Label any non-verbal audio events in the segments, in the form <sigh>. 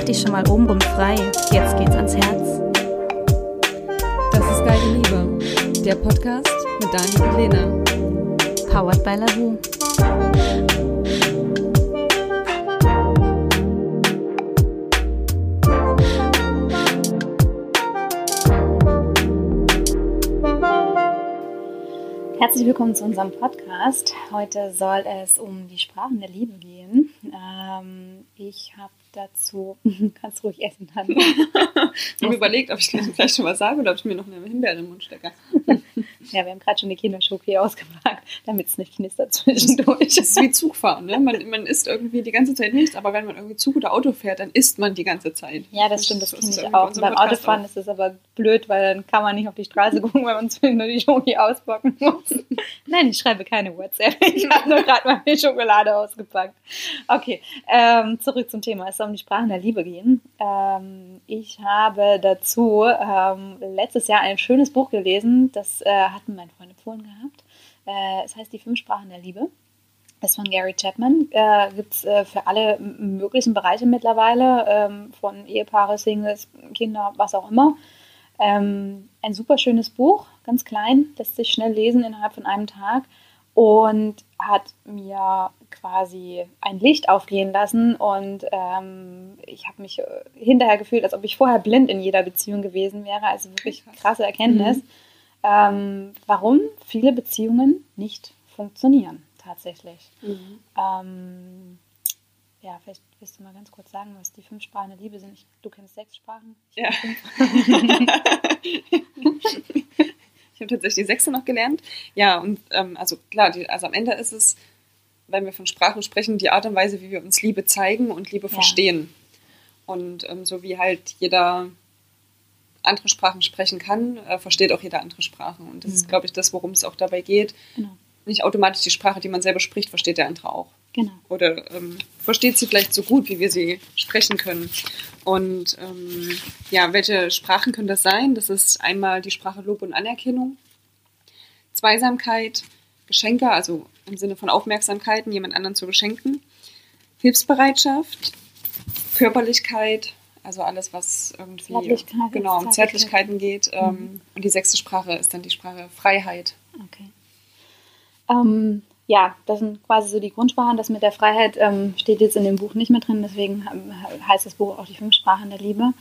Mach dich schon mal obenrum frei. Jetzt geht's ans Herz. Das ist Geile Liebe, der Podcast mit Dani und Lena. Powered by Lavu. Herzlich willkommen zu unserem Podcast. Heute soll es um die Sprachen der Liebe gehen. Ähm, ich habe dazu, <laughs> kannst ruhig essen dann. <laughs> ich habe überlegt, ob ich gleich vielleicht schon was sage oder ob ich mir noch eine Himbeere im Mund stecke. Ja, wir haben gerade schon die Kinderschoki ausgepackt, damit es nicht knistert zwischendurch. Das ist wie Zugfahren, ne? Man, man isst irgendwie die ganze Zeit nichts, aber wenn man irgendwie Zug oder Auto fährt, dann isst man die ganze Zeit. Ja, das stimmt, das, kenne ich auch. Beim Autofahren auch. ist es aber blöd, weil dann kann man nicht auf die Straße <laughs> gucken, weil man zwischendurch die Schoki auspacken muss. Nein, ich schreibe keine WhatsApp. Ich habe nur gerade meine Schokolade ausgepackt. Okay, ähm, zurück zum Thema. Es soll um die Sprachen der Liebe gehen. Ähm, ich habe dazu ähm, letztes Jahr ein schönes Buch gelesen. Das äh, hatten meine Freunde empfohlen gehabt. Äh, es heißt Die fünf Sprachen der Liebe. Das ist von Gary Chapman. Äh, Gibt es äh, für alle möglichen Bereiche mittlerweile, ähm, von Ehepaare, Singles, Kinder, was auch immer. Ähm, ein super schönes Buch, ganz klein, lässt sich schnell lesen innerhalb von einem Tag und hat mir quasi ein Licht aufgehen lassen und ähm, ich habe mich äh, hinterher gefühlt, als ob ich vorher blind in jeder Beziehung gewesen wäre. Also wirklich krasse Erkenntnis, mhm. Ähm, warum viele Beziehungen nicht funktionieren tatsächlich. Mhm. Ähm, ja, vielleicht willst du mal ganz kurz sagen, was die fünf Sprachen der Liebe sind. Ich, du kennst sechs Sprachen. Ich ja. <laughs> Ich habe tatsächlich die sechste noch gelernt. Ja, und ähm, also klar, die, also am Ende ist es, wenn wir von Sprachen sprechen, die Art und Weise, wie wir uns Liebe zeigen und Liebe ja. verstehen. Und ähm, so wie halt jeder andere Sprachen sprechen kann, äh, versteht auch jeder andere Sprachen. Und das mhm. ist, glaube ich, das, worum es auch dabei geht. Genau. Nicht automatisch die Sprache, die man selber spricht, versteht der andere auch. Genau. Oder ähm, versteht sie vielleicht so gut, wie wir sie sprechen können. Und ähm, ja, welche Sprachen können das sein? Das ist einmal die Sprache Lob und Anerkennung, Zweisamkeit, Geschenke, also im Sinne von Aufmerksamkeiten, jemand anderen zu beschenken, Hilfsbereitschaft, Körperlichkeit, also alles, was irgendwie Zärtlichkeit, genau um Zärtlichkeiten geht. Ähm, mhm. Und die sechste Sprache ist dann die Sprache Freiheit. Okay. Ähm, ja, das sind quasi so die Grundsprachen. Das mit der Freiheit ähm, steht jetzt in dem Buch nicht mehr drin, deswegen ähm, heißt das Buch auch die fünf Sprachen der Liebe.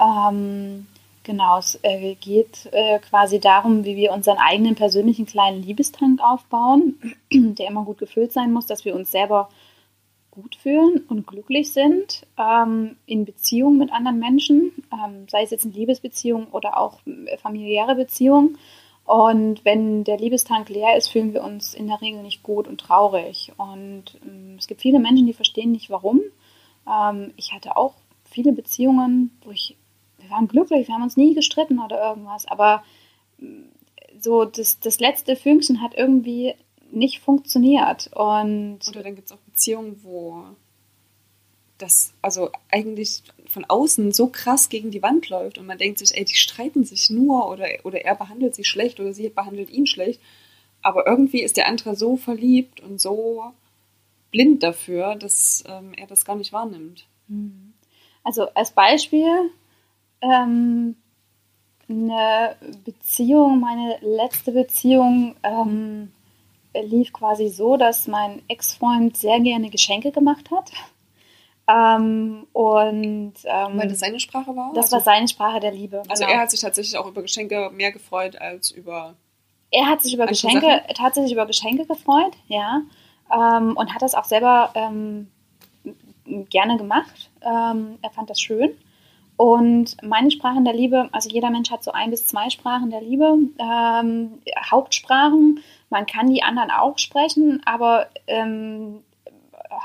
Ähm, genau, es äh, geht äh, quasi darum, wie wir unseren eigenen persönlichen kleinen Liebestank aufbauen, <clears throat> der immer gut gefüllt sein muss, dass wir uns selber gut fühlen und glücklich sind ähm, in Beziehung mit anderen Menschen, ähm, sei es jetzt in Liebesbeziehungen oder auch äh, familiäre Beziehungen und wenn der Liebestank leer ist, fühlen wir uns in der Regel nicht gut und traurig. Und ähm, es gibt viele Menschen, die verstehen nicht warum. Ähm, ich hatte auch viele Beziehungen, wo ich, wir waren glücklich, wir haben uns nie gestritten oder irgendwas, aber ähm, so das, das letzte Fünkchen hat irgendwie nicht funktioniert. Und oder dann gibt es auch Beziehungen, wo das also eigentlich von außen so krass gegen die Wand läuft und man denkt sich, ey, die streiten sich nur oder, oder er behandelt sie schlecht oder sie behandelt ihn schlecht. Aber irgendwie ist der andere so verliebt und so blind dafür, dass ähm, er das gar nicht wahrnimmt. Mhm. Also als Beispiel ähm, eine Beziehung, meine letzte Beziehung ähm, lief quasi so, dass mein Ex-Freund sehr gerne Geschenke gemacht hat. Ähm, und ähm, weil das seine Sprache war? Das also, war seine Sprache der Liebe. Also genau. er hat sich tatsächlich auch über Geschenke mehr gefreut als über. Er hat sich über Geschenke Sachen? tatsächlich über Geschenke gefreut, ja, ähm, und hat das auch selber ähm, gerne gemacht. Ähm, er fand das schön. Und meine Sprachen der Liebe, also jeder Mensch hat so ein bis zwei Sprachen der Liebe, ähm, Hauptsprachen. Man kann die anderen auch sprechen, aber ähm,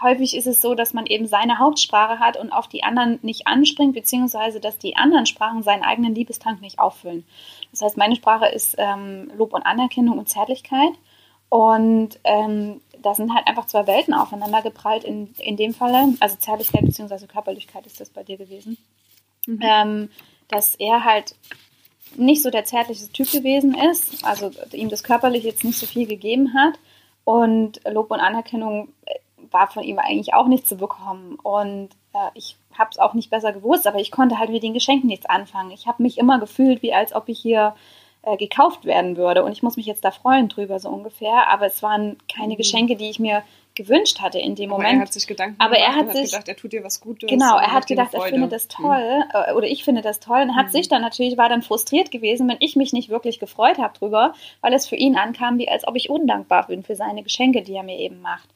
häufig ist es so, dass man eben seine Hauptsprache hat und auf die anderen nicht anspringt, beziehungsweise dass die anderen Sprachen seinen eigenen Liebestank nicht auffüllen. Das heißt, meine Sprache ist ähm, Lob und Anerkennung und Zärtlichkeit. Und ähm, da sind halt einfach zwei Welten aufeinander geprallt in, in dem Falle. Also Zärtlichkeit bzw. Körperlichkeit ist das bei dir gewesen. Mhm. Ähm, dass er halt nicht so der zärtliche Typ gewesen ist, also ihm das körperlich jetzt nicht so viel gegeben hat. Und Lob und Anerkennung war von ihm eigentlich auch nicht zu bekommen. Und äh, ich habe es auch nicht besser gewusst, aber ich konnte halt mit den Geschenken nichts anfangen. Ich habe mich immer gefühlt, wie als ob ich hier äh, gekauft werden würde und ich muss mich jetzt da freuen drüber so ungefähr, aber es waren keine mhm. Geschenke, die ich mir gewünscht hatte in dem aber Moment. Er hat sich Gedanken aber gemacht, er hat, sich, gedacht, er tut dir was Gutes. Genau, er hat gedacht, er findet das mhm. toll mhm. oder ich finde das toll und hat mhm. sich dann natürlich, war dann frustriert gewesen, wenn ich mich nicht wirklich gefreut habe drüber, weil es für ihn ankam, wie als ob ich undankbar bin für seine Geschenke, die er mir eben macht.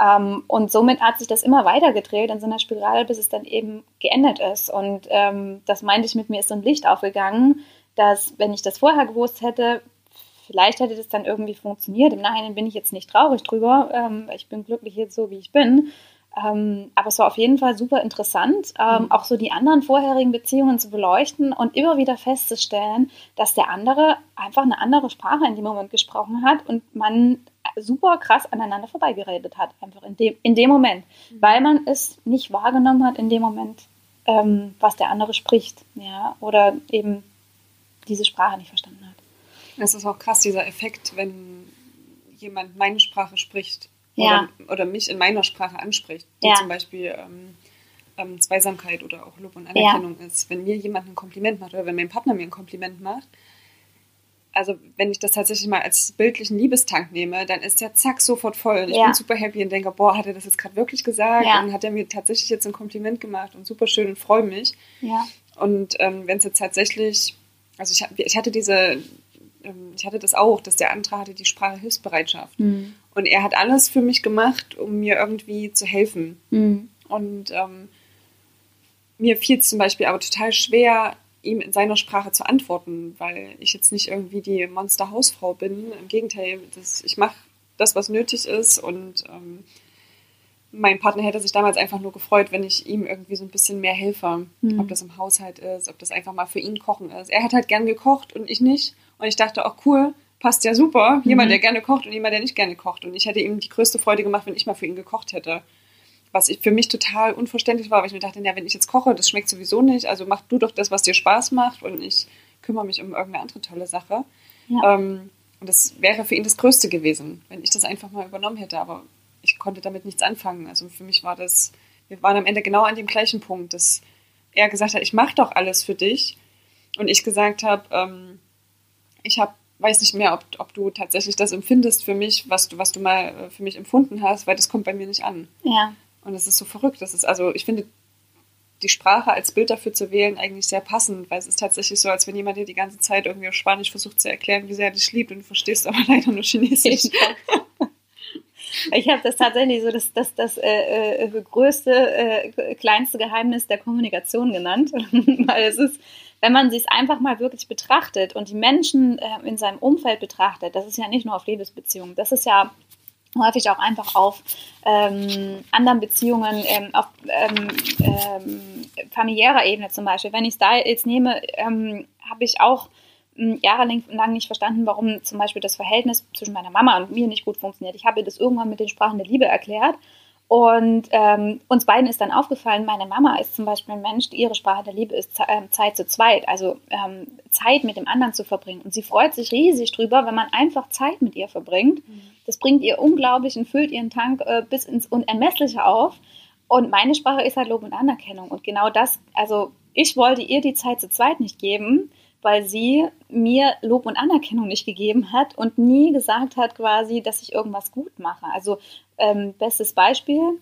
Ähm, und somit hat sich das immer weiter gedreht in so einer Spirale, bis es dann eben geendet ist. Und ähm, das meinte ich mit mir, ist so ein Licht aufgegangen, dass, wenn ich das vorher gewusst hätte, vielleicht hätte das dann irgendwie funktioniert. Im Nachhinein bin ich jetzt nicht traurig drüber. Ähm, ich bin glücklich jetzt so, wie ich bin. Ähm, aber es war auf jeden Fall super interessant, ähm, mhm. auch so die anderen vorherigen Beziehungen zu beleuchten und immer wieder festzustellen, dass der andere einfach eine andere Sprache in dem Moment gesprochen hat und man super krass aneinander vorbeigeredet hat, einfach in dem, in dem Moment, mhm. weil man es nicht wahrgenommen hat in dem Moment, ähm, was der andere spricht, ja, oder eben diese Sprache nicht verstanden hat. Es ist auch krass, dieser Effekt, wenn jemand meine Sprache spricht ja. oder, oder mich in meiner Sprache anspricht, wie ja. zum Beispiel ähm, ähm, Zweisamkeit oder auch Lob und Anerkennung ja. ist. Wenn mir jemand ein Kompliment macht oder wenn mein Partner mir ein Kompliment macht, also wenn ich das tatsächlich mal als bildlichen Liebestank nehme, dann ist der zack sofort voll. Ich ja. bin super happy und denke, boah, hat er das jetzt gerade wirklich gesagt? Ja. Und hat er mir tatsächlich jetzt ein Kompliment gemacht und super schön und freue mich. Ja. Und ähm, wenn es jetzt tatsächlich also ich, ich hatte diese, ähm, ich hatte das auch, dass der andere hatte die Sprachehilfsbereitschaft. Mhm. Und er hat alles für mich gemacht, um mir irgendwie zu helfen. Mhm. Und ähm, mir fiel es zum Beispiel aber total schwer, ihm in seiner Sprache zu antworten, weil ich jetzt nicht irgendwie die Monster-Hausfrau bin. Im Gegenteil, das, ich mache das, was nötig ist und ähm, mein Partner hätte sich damals einfach nur gefreut, wenn ich ihm irgendwie so ein bisschen mehr helfe. Mhm. Ob das im Haushalt ist, ob das einfach mal für ihn kochen ist. Er hat halt gern gekocht und ich nicht. Und ich dachte auch, cool, passt ja super. Jemand, mhm. der gerne kocht und jemand, der nicht gerne kocht. Und ich hätte ihm die größte Freude gemacht, wenn ich mal für ihn gekocht hätte. Was ich für mich total unverständlich war, weil ich mir dachte, ja, wenn ich jetzt koche, das schmeckt sowieso nicht. Also mach du doch das, was dir Spaß macht und ich kümmere mich um irgendeine andere tolle Sache. Ja. Ähm, und das wäre für ihn das Größte gewesen, wenn ich das einfach mal übernommen hätte. Aber ich konnte damit nichts anfangen. Also für mich war das, wir waren am Ende genau an dem gleichen Punkt, dass er gesagt hat, ich mache doch alles für dich. Und ich gesagt habe, ähm, ich habe weiß nicht mehr, ob, ob du tatsächlich das empfindest für mich, was du, was du mal äh, für mich empfunden hast, weil das kommt bei mir nicht an. Ja. Und das ist so verrückt. Das ist, also ich finde die Sprache als Bild dafür zu wählen eigentlich sehr passend, weil es ist tatsächlich so, als wenn jemand dir die ganze Zeit irgendwie auf Spanisch versucht zu erklären, wie sehr er dich liebt und du verstehst aber <laughs> leider nur Chinesisch. Ich habe das tatsächlich so das, das, das äh, äh, größte, äh, kleinste Geheimnis der Kommunikation genannt, <laughs> weil es ist, wenn man sich es einfach mal wirklich betrachtet und die Menschen äh, in seinem Umfeld betrachtet, das ist ja nicht nur auf Liebesbeziehungen, das ist ja häufig auch einfach auf ähm, anderen Beziehungen, ähm, auf ähm, ähm familiärer Ebene zum Beispiel. Wenn ich es da jetzt nehme, ähm, habe ich auch jahrelang nicht verstanden, warum zum Beispiel das Verhältnis zwischen meiner Mama und mir nicht gut funktioniert. Ich habe ihr das irgendwann mit den Sprachen der Liebe erklärt. Und ähm, uns beiden ist dann aufgefallen, meine Mama ist zum Beispiel ein Mensch, ihre Sprache der Liebe ist ähm, Zeit zu zweit, also ähm, Zeit mit dem anderen zu verbringen. Und sie freut sich riesig drüber, wenn man einfach Zeit mit ihr verbringt. Mhm. Das bringt ihr unglaublich und füllt ihren Tank äh, bis ins Unermessliche auf. Und meine Sprache ist halt Lob und Anerkennung. Und genau das, also ich wollte ihr die Zeit zu zweit nicht geben weil sie mir Lob und Anerkennung nicht gegeben hat und nie gesagt hat quasi, dass ich irgendwas gut mache. Also ähm, bestes Beispiel,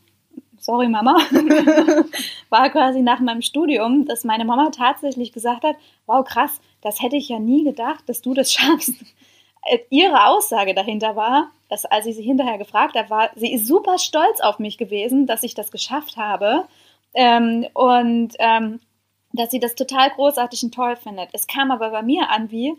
sorry Mama, <laughs> war quasi nach meinem Studium, dass meine Mama tatsächlich gesagt hat, wow krass, das hätte ich ja nie gedacht, dass du das <laughs> schaffst. Äh, ihre Aussage dahinter war, dass als ich sie hinterher gefragt habe, war, sie ist super stolz auf mich gewesen, dass ich das geschafft habe. Ähm, und ähm, dass sie das total großartig und toll findet. Es kam aber bei mir an wie,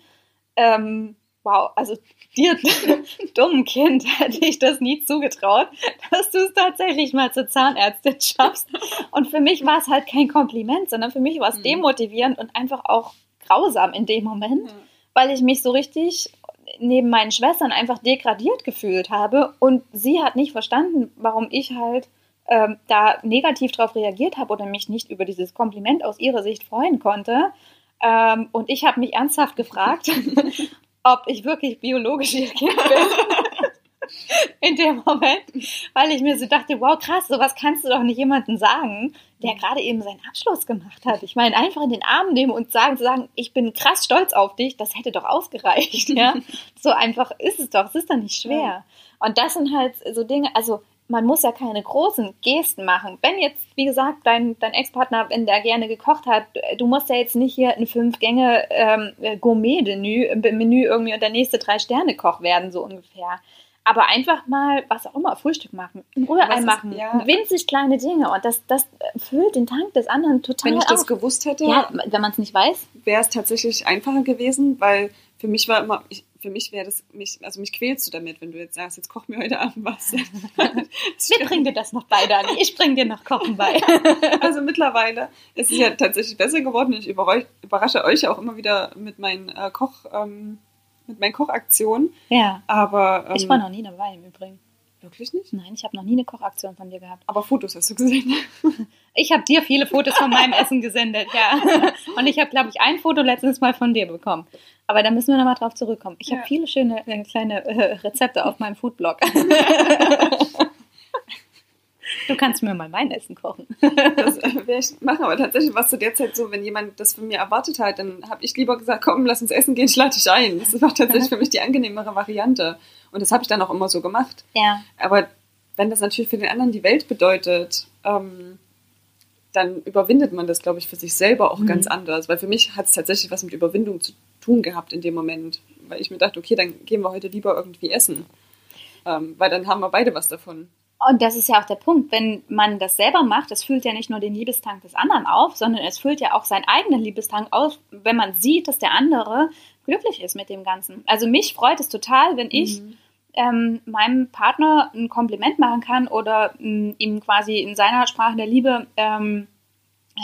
ähm, wow, also dir, <laughs> dummen Kind, <laughs> hätte ich das nie zugetraut, dass du es tatsächlich mal zur Zahnärztin <laughs> schaffst. Und für mich war es halt kein Kompliment, sondern für mich war es mhm. demotivierend und einfach auch grausam in dem Moment, mhm. weil ich mich so richtig neben meinen Schwestern einfach degradiert gefühlt habe und sie hat nicht verstanden, warum ich halt ähm, da negativ darauf reagiert habe oder mich nicht über dieses Kompliment aus ihrer Sicht freuen konnte. Ähm, und ich habe mich ernsthaft gefragt, <laughs> ob ich wirklich biologisch ihr Kind bin. <laughs> in dem Moment, weil ich mir so dachte, wow, krass, sowas kannst du doch nicht jemandem sagen, der gerade eben seinen Abschluss gemacht hat. Ich meine, einfach in den Arm nehmen und sagen, zu sagen, ich bin krass stolz auf dich, das hätte doch ausgereicht, ja. <laughs> so einfach ist es doch, es ist doch nicht schwer. Und das sind halt so Dinge, also man muss ja keine großen Gesten machen. Wenn jetzt, wie gesagt, dein, dein Ex-Partner, wenn der gerne gekocht hat, du musst ja jetzt nicht hier ein Fünf-Gänge-Gourmet-Menü ähm, Menü irgendwie und der nächste Drei-Sterne-Koch werden, so ungefähr. Aber einfach mal, was auch immer, Frühstück machen, ein Rührei machen, ja. winzig kleine Dinge und das, das füllt den Tank des anderen total Wenn ich auf. das gewusst hätte, ja, wenn man es nicht weiß, wäre es tatsächlich einfacher gewesen, weil für mich war immer, ich, für mich wäre das, mich, also mich quälst du damit, wenn du jetzt sagst, jetzt koch mir heute Abend was. <laughs> <laughs> Wir bringen dir das noch bei, Dani. Ich bringe dir noch Kochen bei. <laughs> also mittlerweile ist es ja tatsächlich besser geworden. Ich überrasche euch auch immer wieder mit meinen äh, Koch, ähm, mit meinen Kochaktionen. Ja. Aber ähm, ich war noch nie dabei im Übrigen. Wirklich nicht? Nein, ich habe noch nie eine Kochaktion von dir gehabt. Aber Fotos hast du gesehen. <laughs> Ich habe dir viele Fotos von meinem Essen gesendet, ja. <laughs> Und ich habe, glaube ich, ein Foto letztens mal von dir bekommen. Aber da müssen wir nochmal drauf zurückkommen. Ich ja. habe viele schöne äh, kleine äh, Rezepte auf meinem Foodblog. <laughs> Du kannst mir mal mein Essen kochen. Das äh, werde ich machen, aber tatsächlich war es zu der Zeit so, wenn jemand das von mir erwartet hat, dann habe ich lieber gesagt, komm, lass uns essen gehen, ich lade dich ein. Das war tatsächlich für mich die angenehmere Variante. Und das habe ich dann auch immer so gemacht. Ja. Aber wenn das natürlich für den anderen die Welt bedeutet, ähm, dann überwindet man das, glaube ich, für sich selber auch mhm. ganz anders. Weil für mich hat es tatsächlich was mit Überwindung zu tun gehabt in dem Moment. Weil ich mir dachte, okay, dann gehen wir heute lieber irgendwie essen. Ähm, weil dann haben wir beide was davon. Und das ist ja auch der Punkt, wenn man das selber macht, das füllt ja nicht nur den Liebestank des anderen auf, sondern es füllt ja auch seinen eigenen Liebestank auf, wenn man sieht, dass der andere glücklich ist mit dem Ganzen. Also mich freut es total, wenn ich mhm. ähm, meinem Partner ein Kompliment machen kann oder ähm, ihm quasi in seiner Sprache der Liebe ähm,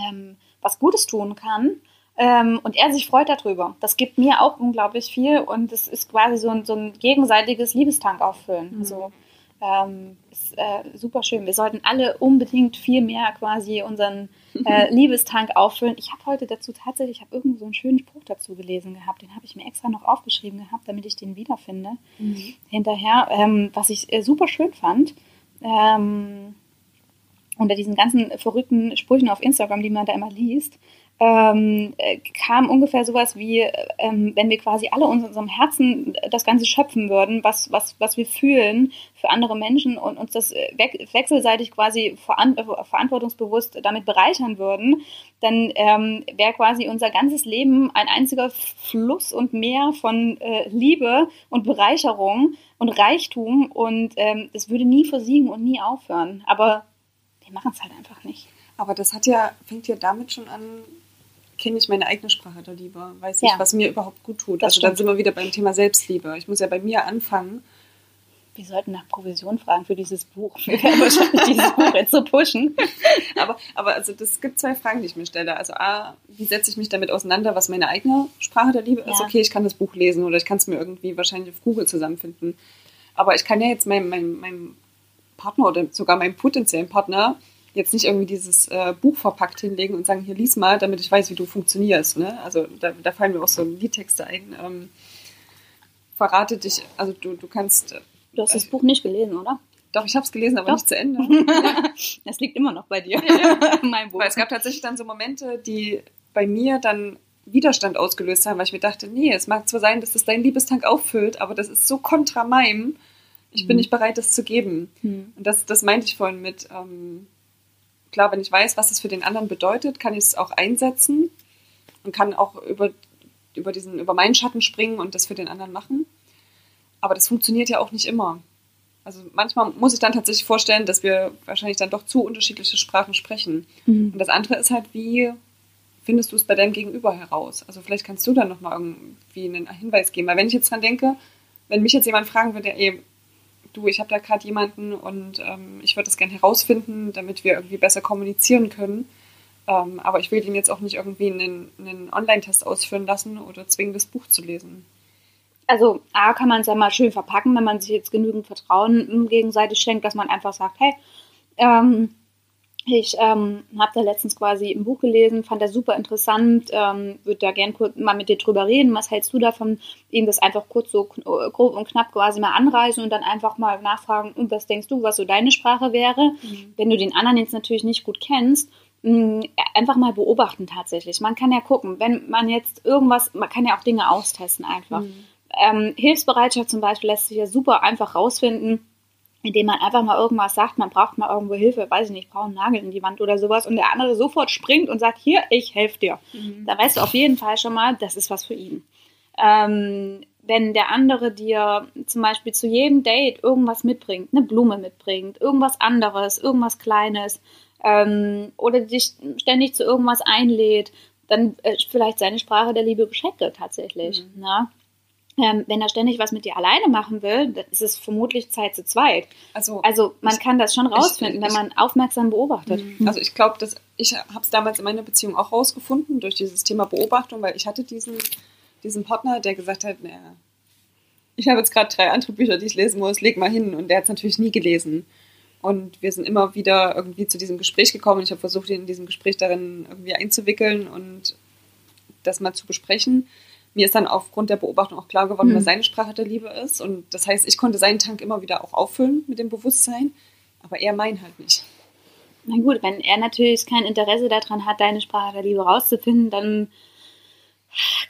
ähm was Gutes tun kann. Ähm, und er sich freut darüber. Das gibt mir auch unglaublich viel und es ist quasi so ein, so ein gegenseitiges Liebestank auffüllen. Mhm. Also ähm, ist äh, super schön. Wir sollten alle unbedingt viel mehr quasi unseren äh, <laughs> Liebestank auffüllen. Ich habe heute dazu tatsächlich, ich habe irgendwo so einen schönen Spruch dazu gelesen gehabt. Den habe ich mir extra noch aufgeschrieben gehabt, damit ich den wiederfinde. Mhm. Hinterher, ähm, was ich äh, super schön fand. Ähm, unter diesen ganzen verrückten Sprüchen auf Instagram, die man da immer liest, ähm, äh, kam ungefähr sowas wie, ähm, wenn wir quasi alle in unserem Herzen das Ganze schöpfen würden, was, was, was wir fühlen für andere Menschen und uns das wechselseitig quasi verantwortungsbewusst damit bereichern würden, dann ähm, wäre quasi unser ganzes Leben ein einziger Fluss und Meer von äh, Liebe und Bereicherung und Reichtum und ähm, es würde nie versiegen und nie aufhören. Aber wir machen es halt einfach nicht. Aber das hat ja, fängt ja damit schon an, kenne ich meine eigene Sprache der Liebe, weiß ich, ja. was mir überhaupt gut tut. Das also stimmt. dann sind wir wieder beim Thema Selbstliebe. Ich muss ja bei mir anfangen. Wir sollten nach Provision fragen für dieses Buch. <laughs> Wir werden wahrscheinlich dieses Buch jetzt so pushen. <laughs> aber, aber also das gibt zwei Fragen, die ich mir stelle. Also A, wie setze ich mich damit auseinander, was meine eigene Sprache der Liebe ja. ist? Okay, ich kann das Buch lesen oder ich kann es mir irgendwie wahrscheinlich auf Google zusammenfinden. Aber ich kann ja jetzt meinem, meinem, meinem Partner oder sogar meinem potenziellen Partner jetzt nicht irgendwie dieses äh, Buch verpackt hinlegen und sagen, hier lies mal, damit ich weiß, wie du funktionierst. Ne? Also da, da fallen mir auch so Liedtexte ein. Ähm, verrate dich, also du, du kannst. Äh, du hast das Buch nicht gelesen, oder? Doch, ich habe es gelesen, aber Doch. nicht zu Ende. <laughs> Es liegt immer noch bei dir. <laughs> mein Buch. Weil es gab tatsächlich dann so Momente, die bei mir dann Widerstand ausgelöst haben, weil ich mir dachte, nee, es mag zwar sein, dass das dein Liebestank auffüllt, aber das ist so kontra meinem. Ich mhm. bin nicht bereit, das zu geben. Mhm. Und das, das meinte ich vorhin mit, ähm, klar, wenn ich weiß, was es für den anderen bedeutet, kann ich es auch einsetzen und kann auch über, über, diesen, über meinen Schatten springen und das für den anderen machen. Aber das funktioniert ja auch nicht immer. Also manchmal muss ich dann tatsächlich vorstellen, dass wir wahrscheinlich dann doch zu unterschiedliche Sprachen sprechen. Mhm. Und das andere ist halt, wie findest du es bei deinem Gegenüber heraus? Also vielleicht kannst du dann nochmal irgendwie einen Hinweis geben. Weil wenn ich jetzt dran denke, wenn mich jetzt jemand fragen würde, ey, du, ich habe da gerade jemanden und ähm, ich würde das gerne herausfinden, damit wir irgendwie besser kommunizieren können. Ähm, aber ich will ihn jetzt auch nicht irgendwie einen, einen Online-Test ausführen lassen oder zwingen, das Buch zu lesen. Also A kann man es ja mal schön verpacken, wenn man sich jetzt genügend Vertrauen gegenseitig schenkt, dass man einfach sagt, hey, ähm, Ich ähm, habe da letztens quasi ein Buch gelesen, fand das super interessant, ähm, würde da gern kurz mal mit dir drüber reden. Was hältst du davon, eben das einfach kurz so grob und knapp quasi mal anreisen und dann einfach mal nachfragen, und was denkst du, was so deine Sprache wäre? Mhm. Wenn du den anderen jetzt natürlich nicht gut kennst, mh, einfach mal beobachten tatsächlich. Man kann ja gucken, wenn man jetzt irgendwas, man kann ja auch Dinge austesten einfach. Mhm. Ähm, Hilfsbereitschaft zum Beispiel lässt sich ja super einfach rausfinden indem man einfach mal irgendwas sagt, man braucht mal irgendwo Hilfe, weiß ich nicht, braucht einen Nagel in die Wand oder sowas und der andere sofort springt und sagt, hier, ich helfe dir. Mhm. Da weißt du auf jeden Fall schon mal, das ist was für ihn. Ähm, wenn der andere dir zum Beispiel zu jedem Date irgendwas mitbringt, eine Blume mitbringt, irgendwas anderes, irgendwas Kleines ähm, oder dich ständig zu irgendwas einlädt, dann äh, vielleicht seine Sprache der Liebe Geschenke tatsächlich. Mhm. Ne? Ähm, wenn er ständig was mit dir alleine machen will, dann ist es vermutlich Zeit zu zweit. Also, also man ich, kann das schon rausfinden, ich, wenn man aufmerksam beobachtet. Mhm. Also ich glaube, dass ich habe es damals in meiner Beziehung auch rausgefunden durch dieses Thema Beobachtung, weil ich hatte diesen, diesen Partner, der gesagt hat, naja, ich habe jetzt gerade drei andere Bücher, die ich lesen muss, leg mal hin. Und der hat es natürlich nie gelesen. Und wir sind immer wieder irgendwie zu diesem Gespräch gekommen. Ich habe versucht, ihn in diesem Gespräch darin irgendwie einzuwickeln und das mal zu besprechen mir ist dann aufgrund der Beobachtung auch klar geworden, mhm. was seine Sprache der Liebe ist. Und das heißt, ich konnte seinen Tank immer wieder auch auffüllen mit dem Bewusstsein, aber er meinen halt nicht. Na gut, wenn er natürlich kein Interesse daran hat, deine Sprache der Liebe rauszufinden, dann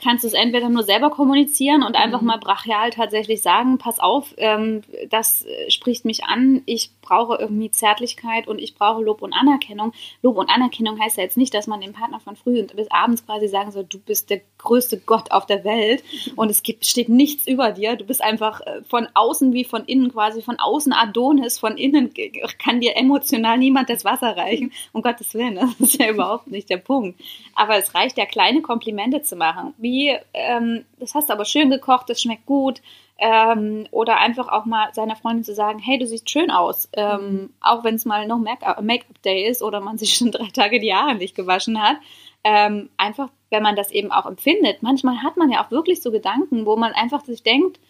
kannst du es entweder nur selber kommunizieren und einfach mhm. mal brachial tatsächlich sagen, pass auf, ähm, das spricht mich an, ich brauche irgendwie Zärtlichkeit und ich brauche Lob und Anerkennung. Lob und Anerkennung heißt ja jetzt nicht, dass man dem Partner von früh bis abends quasi sagen soll, du bist der größte Gott auf der Welt und es gibt, steht nichts über dir. Du bist einfach äh, von außen wie von innen quasi, von außen Adonis, von innen kann dir emotional niemand das Wasser reichen. Um Gottes Willen, das ist ja überhaupt nicht der Punkt. Aber es reicht ja, kleine Komplimente zu machen. Wie, ähm, das hast du aber schön gekocht, das schmeckt gut ähm, oder einfach auch mal seiner Freundin zu sagen, hey, du siehst schön aus. Ähm, mhm. Auch wenn es mal noch Make-up-Day ist oder man <laughs> sich schon drei Tage die Haare nicht gewaschen hat. Ähm, einfach, wenn man das eben auch empfindet. Manchmal hat man ja auch wirklich so Gedanken, wo man einfach sich denkt,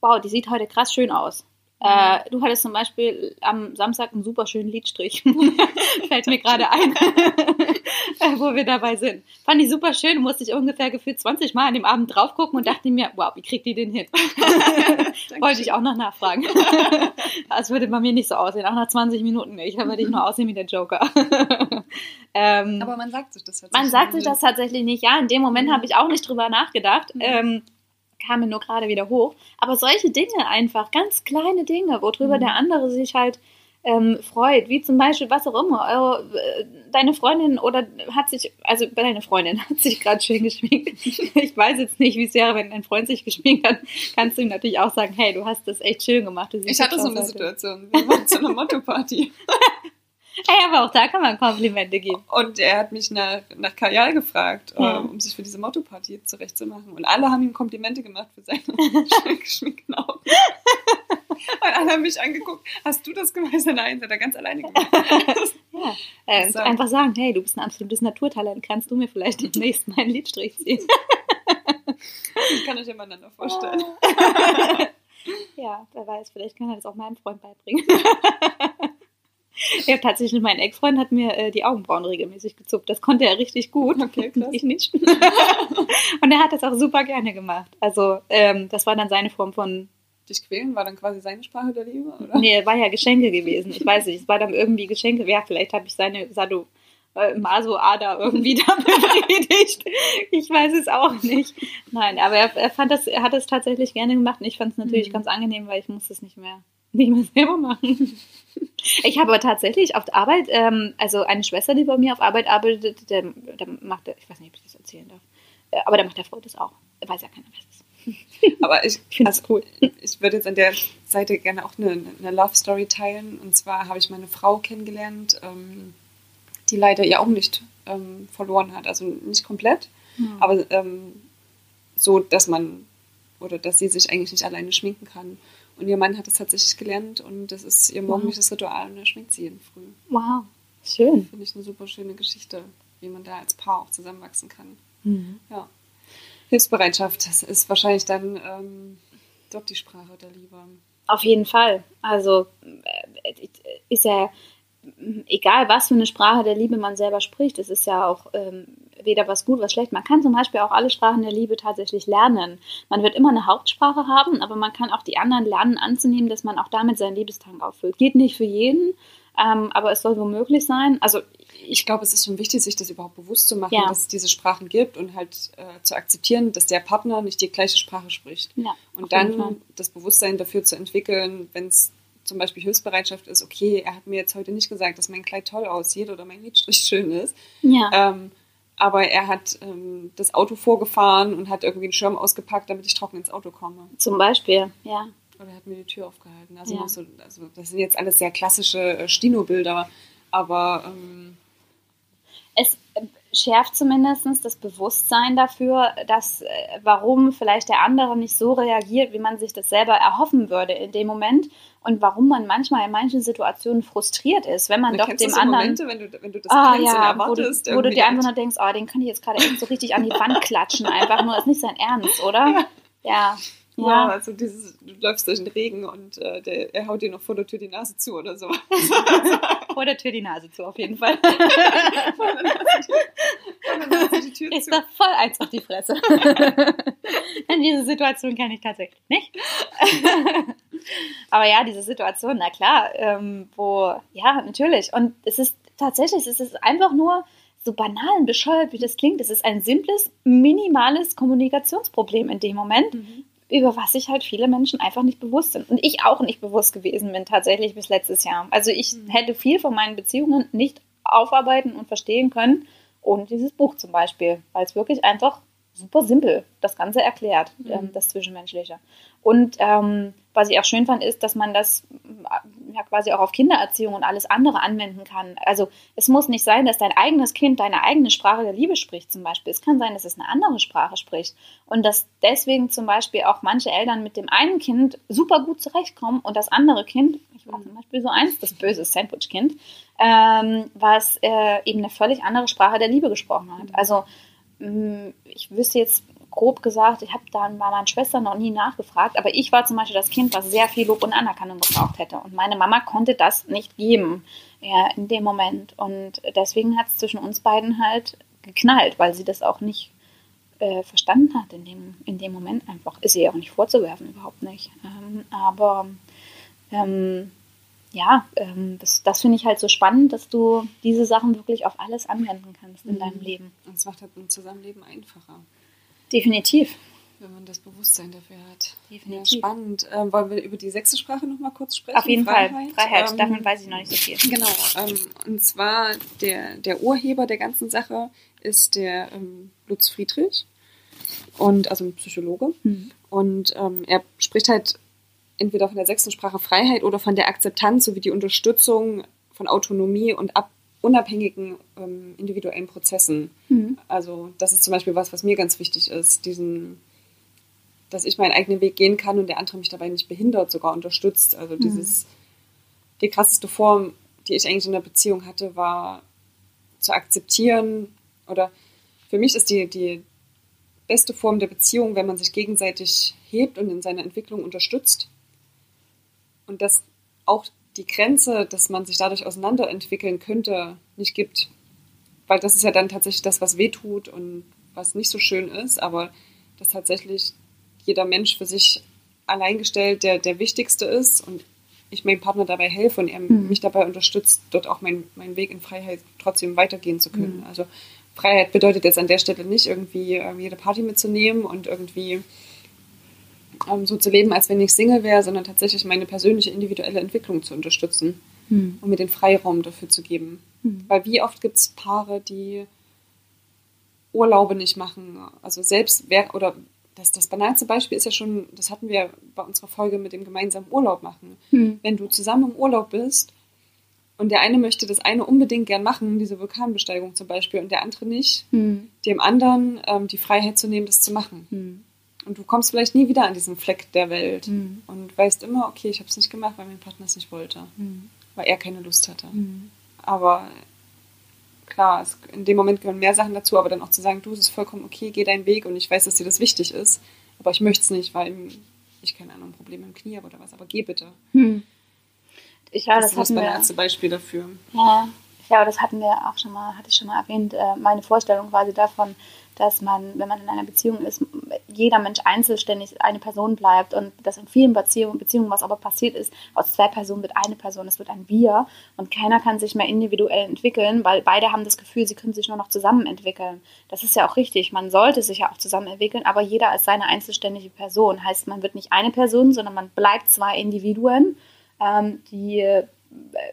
wow, die sieht heute krass schön aus. Äh, du hattest zum Beispiel am Samstag einen super schönen Liedstrich. <laughs> Fällt mir gerade ein, <laughs> wo wir dabei sind. Fand ich super schön, musste ich ungefähr gefühlt 20 Mal an dem Abend drauf gucken und dachte mir, wow, wie kriegt die den hin? <laughs> Wollte ich auch noch nachfragen. Das würde bei mir nicht so aussehen, auch nach 20 Minuten nicht. Da würde ich nur aussehen wie der Joker. ähm, Aber man sagt sich das tatsächlich Man sagt sich das tatsächlich nicht. Ja, in dem Moment mhm. habe ich auch nicht drüber nachgedacht. Mhm. Ähm, kam mir nur gerade wieder hoch. Aber solche Dinge einfach, ganz kleine Dinge, worüber mhm. der andere sich halt ähm, freut, wie zum Beispiel was auch immer. Äh, deine Freundin oder hat sich, also deine Freundin <laughs> hat sich gerade schön geschminkt. <laughs> Ich weiß jetzt nicht, wie es wäre, wenn dein Freund sich geschminkt hat. Kannst du ihm natürlich auch sagen, hey, du hast das echt schön gemacht. ich hatte so eine Situation. Wir waren zu einer Motto-Party. <laughs> Hey, aber auch da kann man Komplimente geben. Und er hat mich nach, nach Kajal gefragt, ja. um sich für diese Motto-Party zurechtzumachen. Und alle haben ihm Komplimente gemacht für seine <laughs> geschminkten Augen. Und alle haben mich angeguckt, hast du das gemacht? Nein, das hat er ganz alleine gemacht. <laughs> ja. Äh, so. Einfach sagen, hey, du bist ein absolutes Naturtalent, kannst du mir vielleicht demnächst meinen Liedstrich ziehen? ich kann euch ja miteinander vorstellen. <laughs> ja, wer weiß, vielleicht kann er das auch meinem Freund beibringen. <laughs> Ja, tatsächlich, mein Ex-Freund hat mir äh, die Augenbrauen regelmäßig gezupft. Das konnte er richtig gut. Okay, <laughs> krass. Ich nicht. <laughs> und er hat das auch super gerne gemacht. Also, ähm, das war dann seine Form von. Dich quälen war dann quasi seine Sprache der Liebe? Oder? Nee, war ja Geschenke gewesen. Ich weiß nicht, es war dann irgendwie Geschenke. Ja, vielleicht habe ich seine Sado. Äh, Maso-Ader irgendwie da befriedigt. Ich weiß es auch nicht. Nein, aber er, er fand das, er hat es tatsächlich gerne gemacht und ich fand es natürlich mhm. ganz angenehm, weil ich musste es nicht mehr nicht mehr selber machen. Ich habe aber tatsächlich auf der Arbeit, ähm, also eine Schwester, die bei mir auf Arbeit arbeitet, der, der macht, ich weiß nicht, ob ich das erzählen darf, äh, aber der macht der Frau das auch. Weiß ja keiner, was das ist. Aber ich finde also, cool. Ich würde jetzt an der Seite gerne auch eine, eine Love Story teilen. Und zwar habe ich meine Frau kennengelernt, ähm, die leider ihr Augenlicht ähm, verloren hat. Also nicht komplett, hm. aber ähm, so, dass man oder dass sie sich eigentlich nicht alleine schminken kann. Und ihr Mann hat es tatsächlich gelernt und das ist ihr morgendliches wow. Ritual und er schminkt sie jeden früh. Wow, schön. Finde ich eine super schöne Geschichte, wie man da als Paar auch zusammenwachsen kann. Mhm. Ja. Hilfsbereitschaft, das ist wahrscheinlich dann ähm, dort die Sprache der Liebe. Auf jeden Fall. Also äh, ist ja egal was für eine Sprache der Liebe man selber spricht, es ist ja auch ähm, weder was gut, was schlecht. Man kann zum Beispiel auch alle Sprachen der Liebe tatsächlich lernen. Man wird immer eine Hauptsprache haben, aber man kann auch die anderen lernen anzunehmen, dass man auch damit seinen Liebestank auffüllt. Geht nicht für jeden, ähm, aber es soll wohl möglich sein. Also ich glaube, es ist schon wichtig, sich das überhaupt bewusst zu machen, ja. dass es diese Sprachen gibt und halt äh, zu akzeptieren, dass der Partner nicht die gleiche Sprache spricht. Ja, und dann das Bewusstsein dafür zu entwickeln, wenn es zum Beispiel Hilfsbereitschaft ist, okay, er hat mir jetzt heute nicht gesagt, dass mein Kleid toll aussieht oder mein Lidstrich <laughs> schön ist. Ja. Ähm, aber er hat ähm, das Auto vorgefahren und hat irgendwie einen Schirm ausgepackt, damit ich trocken ins Auto komme. Zum Beispiel, ja. Oder er hat mir die Tür aufgehalten. Also, ja. so, also das sind jetzt alles sehr klassische äh, Stino-Bilder, aber ähm, äh, schärft zumindest das Bewusstsein dafür, dass äh, warum vielleicht der andere nicht so reagiert, wie man sich das selber erhoffen würde in dem Moment und warum man manchmal in manchen Situationen frustriert ist, wenn man dann doch dem anderen Momente, wenn du, wenn du das ah, kennst ja, erwartest, wo du, wo du dir einfach nur denkst, oh, den könnte ich jetzt gerade so richtig an die Wand klatschen, einfach nur, ist nicht sein Ernst, oder? <laughs> Ja. Ja. Ja, also dieses, du läufst durch den Regen und äh, der, er haut dir noch vor der Tür die Nase zu oder so. <laughs> vor der Tür die Nase zu, auf jeden Fall. vor der Nase die Tür Ist zu. da voll eins auf die Fresse. <laughs> In diese Situation kenne ich tatsächlich nicht. Aber ja, diese Situation, na klar, ähm, wo, ja, natürlich. Und es ist tatsächlich, es ist einfach nur so banal und bescheuert, wie das klingt. Es ist ein simples, minimales Kommunikationsproblem in dem Moment. Mhm über was sich halt viele Menschen einfach nicht bewusst sind. Und ich auch nicht bewusst gewesen bin, tatsächlich bis letztes Jahr. Also ich mhm. hätte viel von meinen Beziehungen nicht aufarbeiten und verstehen können, ohne dieses Buch zum Beispiel, weil es wirklich einfach super simpel das Ganze erklärt, mhm. ähm, das Zwischenmenschliche. Und ähm, was ich auch schön fand, ist, dass man das ja quasi auch auf Kindererziehung und alles andere anwenden kann. Also es muss nicht sein, dass dein eigenes Kind deine eigene Sprache der Liebe spricht zum Beispiel. Es kann sein, dass es eine andere Sprache spricht. Und dass deswegen zum Beispiel auch manche Eltern mit dem einen Kind super gut zurechtkommen und das andere Kind, ich war zum Beispiel so eins, das böse Sandwich-Kind, ähm, was äh, eben eine völlig andere Sprache der Liebe gesprochen hat. Also mm, ich wüsste jetzt grob gesagt, ich habe dann bei meinen Schwestern noch nie nachgefragt, aber ich war zum Beispiel das Kind, was sehr viel Lob und Anerkennung gebraucht hätte. Und meine Mama konnte das nicht geben ja, in dem Moment. Und deswegen hat es zwischen uns beiden halt geknallt, weil sie das auch nicht äh, verstanden hat in dem, in dem Moment einfach. Ist ihr auch nicht vorzuwerfen, überhaupt nicht. Ähm, aber ähm, ja, ähm, das, das finde ich halt so spannend, dass du diese Sachen wirklich auf alles anwenden kannst in mhm. deinem Leben. Und es macht halt ein Zusammenleben einfacher. Definitiv. Wenn man das Bewusstsein dafür hat. Definitiv. Ja, spannend. Ähm, wollen wir über die sächsische Sprache noch mal kurz sprechen? Auf jeden Freiheit. Fall. Freiheit. Ähm, Davon weiß ich noch nicht so viel. Genau. Ähm, und zwar der, der Urheber der ganzen Sache ist der ähm, Lutz Friedrich. Und, also ein Psychologe. Mhm. Und ähm, er spricht halt entweder von der sechsten Sprache Freiheit oder von der Akzeptanz sowie die Unterstützung von Autonomie und Ab unabhängigen ähm, individuellen Prozessen. Mhm. Also das ist zum Beispiel was, was mir ganz wichtig ist, diesen, dass ich meinen eigenen Weg gehen kann und der andere mich dabei nicht behindert, sogar unterstützt. Also mhm. dieses, die krasseste Form, die ich eigentlich in der Beziehung hatte, war zu akzeptieren oder für mich ist die, die beste Form der Beziehung, wenn man sich gegenseitig hebt und in seiner Entwicklung unterstützt. Und dass auch die Grenze, dass man sich dadurch auseinanderentwickeln könnte, nicht gibt. Weil das ist ja dann tatsächlich das, was wehtut und was nicht so schön ist, aber dass tatsächlich jeder Mensch für sich alleingestellt der, der Wichtigste ist und ich meinem Partner dabei helfe und er mhm. mich dabei unterstützt, dort auch meinen mein Weg in Freiheit trotzdem weitergehen zu können. Mhm. Also Freiheit bedeutet jetzt an der Stelle nicht irgendwie äh, jede Party mitzunehmen und irgendwie ähm, so zu leben, als wenn ich Single wäre, sondern tatsächlich meine persönliche individuelle Entwicklung zu unterstützen hm. und mir den Freiraum dafür zu geben. Hm. Weil wie oft gibt es Paare, die Urlaube nicht machen? Also selbst wer oder das, das banalste Beispiel ist ja schon, das hatten wir bei unserer Folge mit dem gemeinsamen Urlaub machen. Hm. Wenn du zusammen im Urlaub bist und der eine möchte das eine unbedingt gern machen, diese Vulkanbesteigung zum Beispiel, und der andere nicht, hm. dem anderen ähm, die Freiheit zu nehmen, das zu machen. Hm. Und du kommst vielleicht nie wieder an diesen Fleck der Welt mhm. und weißt immer, okay, ich habe es nicht gemacht, weil mein Partner es nicht wollte, mhm. weil er keine Lust hatte. Mhm. Aber klar, es, in dem Moment gehören mehr Sachen dazu, aber dann auch zu sagen, du, es ist vollkommen okay, geh deinen Weg und ich weiß, dass dir das wichtig ist, aber ich möchte es nicht, weil ich keine Ahnung, Probleme im Knie habe oder was, aber geh bitte. Hm. ich glaube, das, das, das hatten ist mein wir. erste Beispiel dafür. Ja, glaube, das hatten wir auch schon mal, hatte ich schon mal erwähnt, äh, meine Vorstellung quasi davon, dass man, wenn man in einer Beziehung ist, jeder Mensch einzelständig eine Person bleibt und dass in vielen Beziehungen, Beziehungen, was aber passiert ist, aus zwei Personen wird eine Person, es wird ein Wir und keiner kann sich mehr individuell entwickeln, weil beide haben das Gefühl, sie können sich nur noch zusammen entwickeln. Das ist ja auch richtig, man sollte sich ja auch zusammen entwickeln, aber jeder als seine einzelständige Person. Heißt, man wird nicht eine Person, sondern man bleibt zwei Individuen, ähm, die,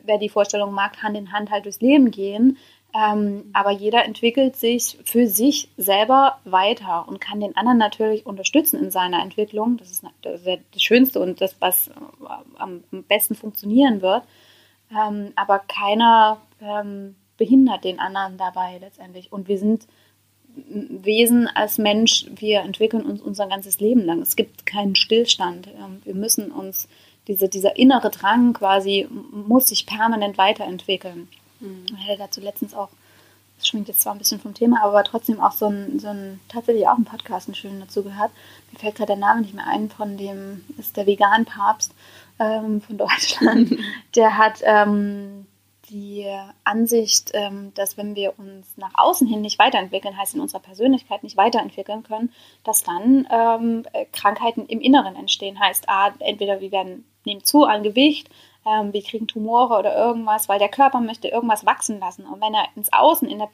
wer die Vorstellung mag, Hand in Hand halt durchs Leben gehen. Ähm, aber jeder entwickelt sich für sich selber weiter und kann den anderen natürlich unterstützen in seiner Entwicklung. Das ist das, Schönste und das, was am besten funktionieren wird. Ähm, aber keiner ähm, behindert den anderen dabei letztendlich. Und wir sind Wesen als Mensch, wir entwickeln uns unser ganzes Leben lang. Es gibt keinen Stillstand. Ähm, wir müssen uns, diese, dieser innere Drang quasi, muss sich permanent weiterentwickeln. Mhm. Ich hatte dazu letztens auch, das schwingt jetzt zwar ein bisschen vom Thema, aber trotzdem auch so ein, so ein tatsächlich auch ein Podcast, einen schönen dazu gehört. Mir fällt gerade der Name nicht mehr ein, von dem ist der Vegan-Papst ähm, von <laughs> Deutschland. der hat ähm, die Ansicht, ähm, dass wenn wir uns nach außen hin nicht weiterentwickeln, heißt in unserer Persönlichkeit nicht weiterentwickeln können, dass dann ähm, Krankheiten im Inneren entstehen. Heißt, A, entweder wir werden nehmen zu an Gewicht, ähm, wir kriegen Tumore oder irgendwas, weil der Körper möchte irgendwas wachsen lassen. Und wenn er ins Außen, in, der,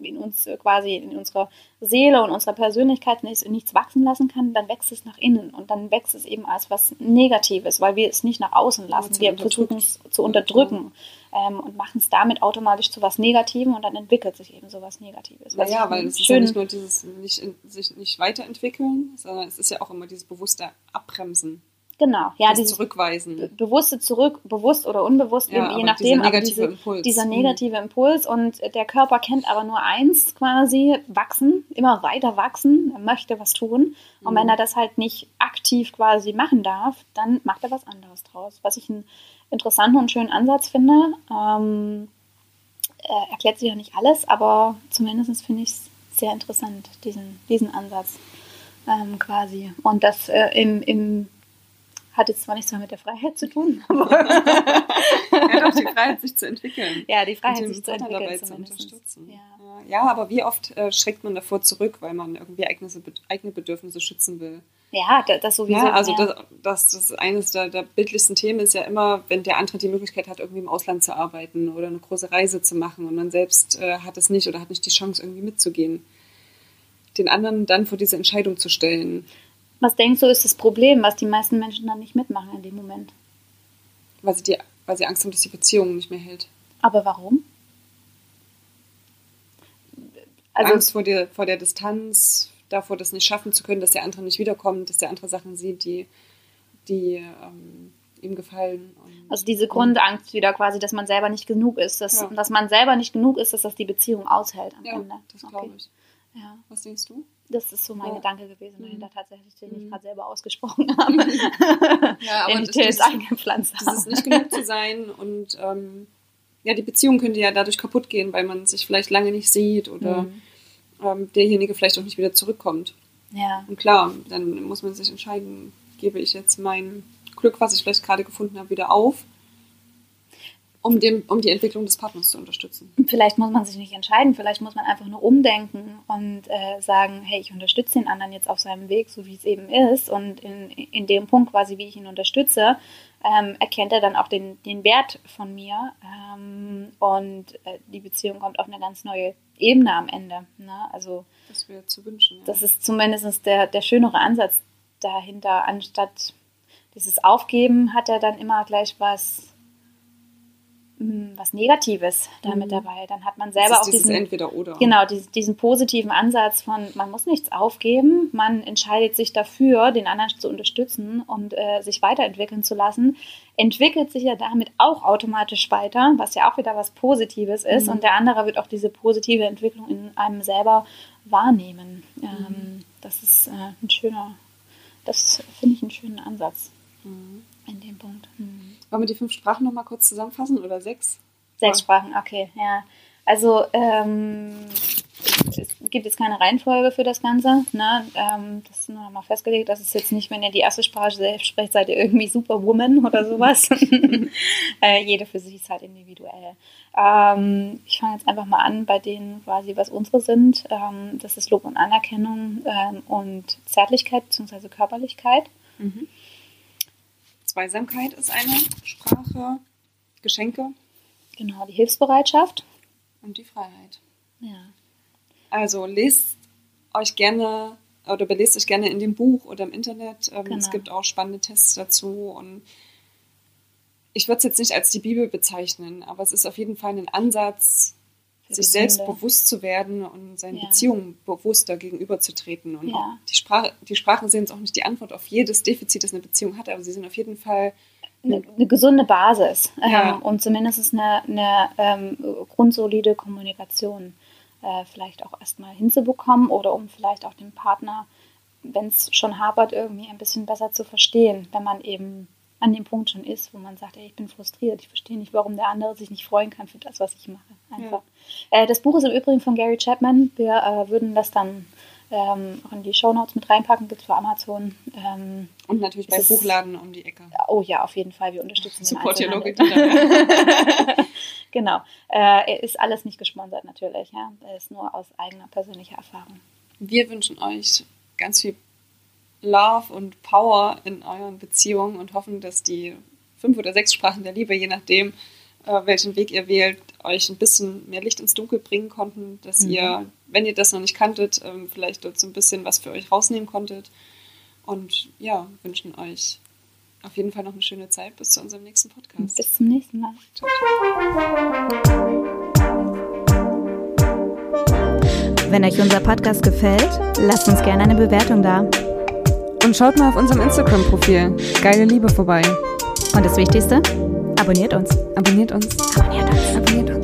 in uns quasi, in unserer Seele und unserer Persönlichkeit nichts, nichts wachsen lassen kann, dann wächst es nach innen und dann wächst es eben als was Negatives, weil wir es nicht nach außen lassen. Wir versuchen es zu unterdrücken. Ähm, und machen es damit automatisch zu was Negativem und dann entwickelt sich eben so was Negatives. Naja, weil es ist ja nicht nur dieses nicht, sich nicht weiterentwickeln, sondern es ist ja auch immer dieses bewusste Abbremsen. Genau, ja, das dieses Zurückweisen. Bewusste Zurück, bewusst oder unbewusst, ja, je nachdem. Dieser negative diese, Impuls. Dieser negative mhm. Impuls und der Körper kennt aber nur eins quasi, wachsen, immer weiter wachsen, er möchte was tun. Und mhm. wenn er das halt nicht aktiv quasi machen darf, dann macht er was anderes draus. Was ich einen interessanten und schönen Ansatz finde. Ähm, er erklärt sich ja nicht alles, aber zumindest finde ich es sehr interessant, diesen, diesen Ansatz ähm, quasi. Und das äh, im, im hat jetzt zwar nichts mehr mit der Freiheit zu tun, <laughs> aber. ja, doch, die Freiheit, sich zu entwickeln. Ja, die Freiheit, sich zu entwickeln. dabei zu unterstützen. Ja. ja, aber wie oft äh, schreckt man davor zurück, weil man irgendwie eigene, eigene Bedürfnisse schützen will? Ja, das sowieso. Ja, also das, das, das eines der, der bildlichsten Themen ist ja immer, wenn der andere die Möglichkeit hat, irgendwie im Ausland zu arbeiten oder eine große Reise zu machen und man selbst äh, hat es nicht oder hat nicht die Chance, irgendwie mitzugehen. Den anderen dann vor diese Entscheidung zu stellen. Was denkst du, ist das Problem, was die meisten Menschen dann nicht mitmachen in dem Moment? Weil sie, die, weil sie Angst haben, dass die Beziehung nicht mehr hält. Aber warum? Also, Angst vor der, vor der Distanz, davor, das nicht schaffen zu können, dass der andere nicht wiederkommt, dass der andere Sachen sieht, die, die ähm, ihm gefallen. Also diese Grundangst wieder quasi, dass man selber nicht genug ist, dass, ja. dass man selber nicht genug ist, dass das die Beziehung aushält am ja, Ende. das glaube okay. ich. Ja. Was denkst du? Das ist so mein Ja. Gedanke gewesen Mhm. dahinter tatsächlich, den ich Mhm. gerade selber ausgesprochen <laughs> habe. Ja, den aber ich das- dir jetzt das- eingepflanzt habe. Dieses nicht genug zu <laughs> sein und ähm, ja, die Beziehung könnte ja dadurch kaputt gehen, weil man sich vielleicht lange nicht sieht oder Mhm. ähm, derjenige vielleicht auch nicht wieder zurückkommt. Ja. Und klar, dann muss man sich entscheiden, gebe ich jetzt mein Glück, was ich vielleicht gerade gefunden habe, wieder auf, um, dem, um die Entwicklung des Partners zu unterstützen. Vielleicht muss man sich nicht entscheiden, vielleicht muss man einfach nur umdenken und äh, sagen, hey, ich unterstütze den anderen jetzt auf seinem Weg, so wie es eben ist. Und in, in dem Punkt quasi, wie ich ihn unterstütze, ähm, erkennt er dann auch den, den Wert von mir ähm, und äh, die Beziehung kommt auf eine ganz neue Ebene am Ende. Ne? Also Das wäre zu wünschen. Ja. das ist zumindest der, der schönere Ansatz dahinter, anstatt dieses Aufgeben hat er dann immer gleich was, was Negatives damit Mhm. dabei. Dann hat man selber auch diesen, Entweder-Oder. genau, diesen, diesen positiven Ansatz von, man muss nichts aufgeben, man entscheidet sich dafür, den anderen zu unterstützen und äh, sich weiterentwickeln zu lassen, entwickelt sich ja damit auch automatisch weiter, was ja auch wieder was Positives ist Mhm. und der andere wird auch diese positive Entwicklung in einem selber wahrnehmen. Mhm. Ähm, das ist äh, ein schöner, das finde ich einen schönen Ansatz In dem Punkt. Mhm. Wollen wir die fünf Sprachen nochmal kurz zusammenfassen oder sechs? Sechs Sprachen, okay, ja. Also ähm, es gibt es keine Reihenfolge für das Ganze. Ne? Ähm, das ist nur noch mal festgelegt. Das ist jetzt nicht, wenn ihr die erste Sprache selbst sprecht, seid ihr irgendwie Superwoman oder sowas. <laughs> äh, jede für sich ist halt individuell. Ähm, ich fange jetzt einfach mal an bei denen quasi, was unsere sind. Ähm, das ist Lob und Anerkennung ähm, und Zärtlichkeit bzw. Körperlichkeit. Mhm. Zweisamkeit ist eine Sprache. Geschenke. Genau, die Hilfsbereitschaft. Und die Freiheit. Ja. Also lest euch gerne oder belest euch gerne in dem Buch oder im Internet. Ähm, genau. Es gibt auch spannende Tests dazu und ich würde es jetzt nicht als die Bibel bezeichnen, aber es ist auf jeden Fall ein Ansatz, sich selbst bewusst zu werden und seinen ja. Beziehungen bewusster gegenüberzutreten. Und ja. die, Sprache, die Sprachen sind jetzt auch nicht die Antwort auf jedes Defizit, das eine Beziehung hat, aber sie sind auf jeden Fall eine, eine gesunde Basis ja. ähm, und zumindest eine, eine ähm, grundsolide Kommunikation äh, vielleicht auch erstmal hinzubekommen oder um vielleicht auch den Partner, wenn es schon hapert, irgendwie ein bisschen besser zu verstehen, wenn man eben an dem Punkt schon ist, wo man sagt, ey, ich bin frustriert, ich verstehe nicht, warum der andere sich nicht freuen kann für das, was ich mache. Einfach. Ja. Äh, das Buch ist im Übrigen von Gary Chapman. Wir äh, würden das dann ähm, auch in die Shownotes mit reinpacken, gibt es für Amazon. Ähm, und natürlich bei Buchladen um die Ecke. Oh ja, auf jeden Fall, wir unterstützen Support den Local <laughs> Genau. Äh, ist alles nicht gesponsert natürlich, ja. Er ist nur aus eigener persönlicher Erfahrung. Wir wünschen euch ganz viel Love und Power in euren Beziehungen und hoffen, dass die fünf oder sechs Sprachen der Liebe, je nachdem, äh, welchen Weg ihr wählt, euch ein bisschen mehr Licht ins Dunkel bringen konnten, dass mhm. ihr, wenn ihr das noch nicht kanntet, ähm, vielleicht dort so ein bisschen was für euch rausnehmen konntet. Und ja, wünschen euch auf jeden Fall noch eine schöne Zeit bis zu unserem nächsten Podcast. Bis zum nächsten Mal. Ciao, ciao. Wenn euch unser Podcast gefällt, lasst uns gerne eine Bewertung da. Und schaut mal auf unserem Instagram-Profil Geile Liebe vorbei. Und das Wichtigste, Abonniert uns. Abonniert uns. Abonniert uns. Abonniert uns.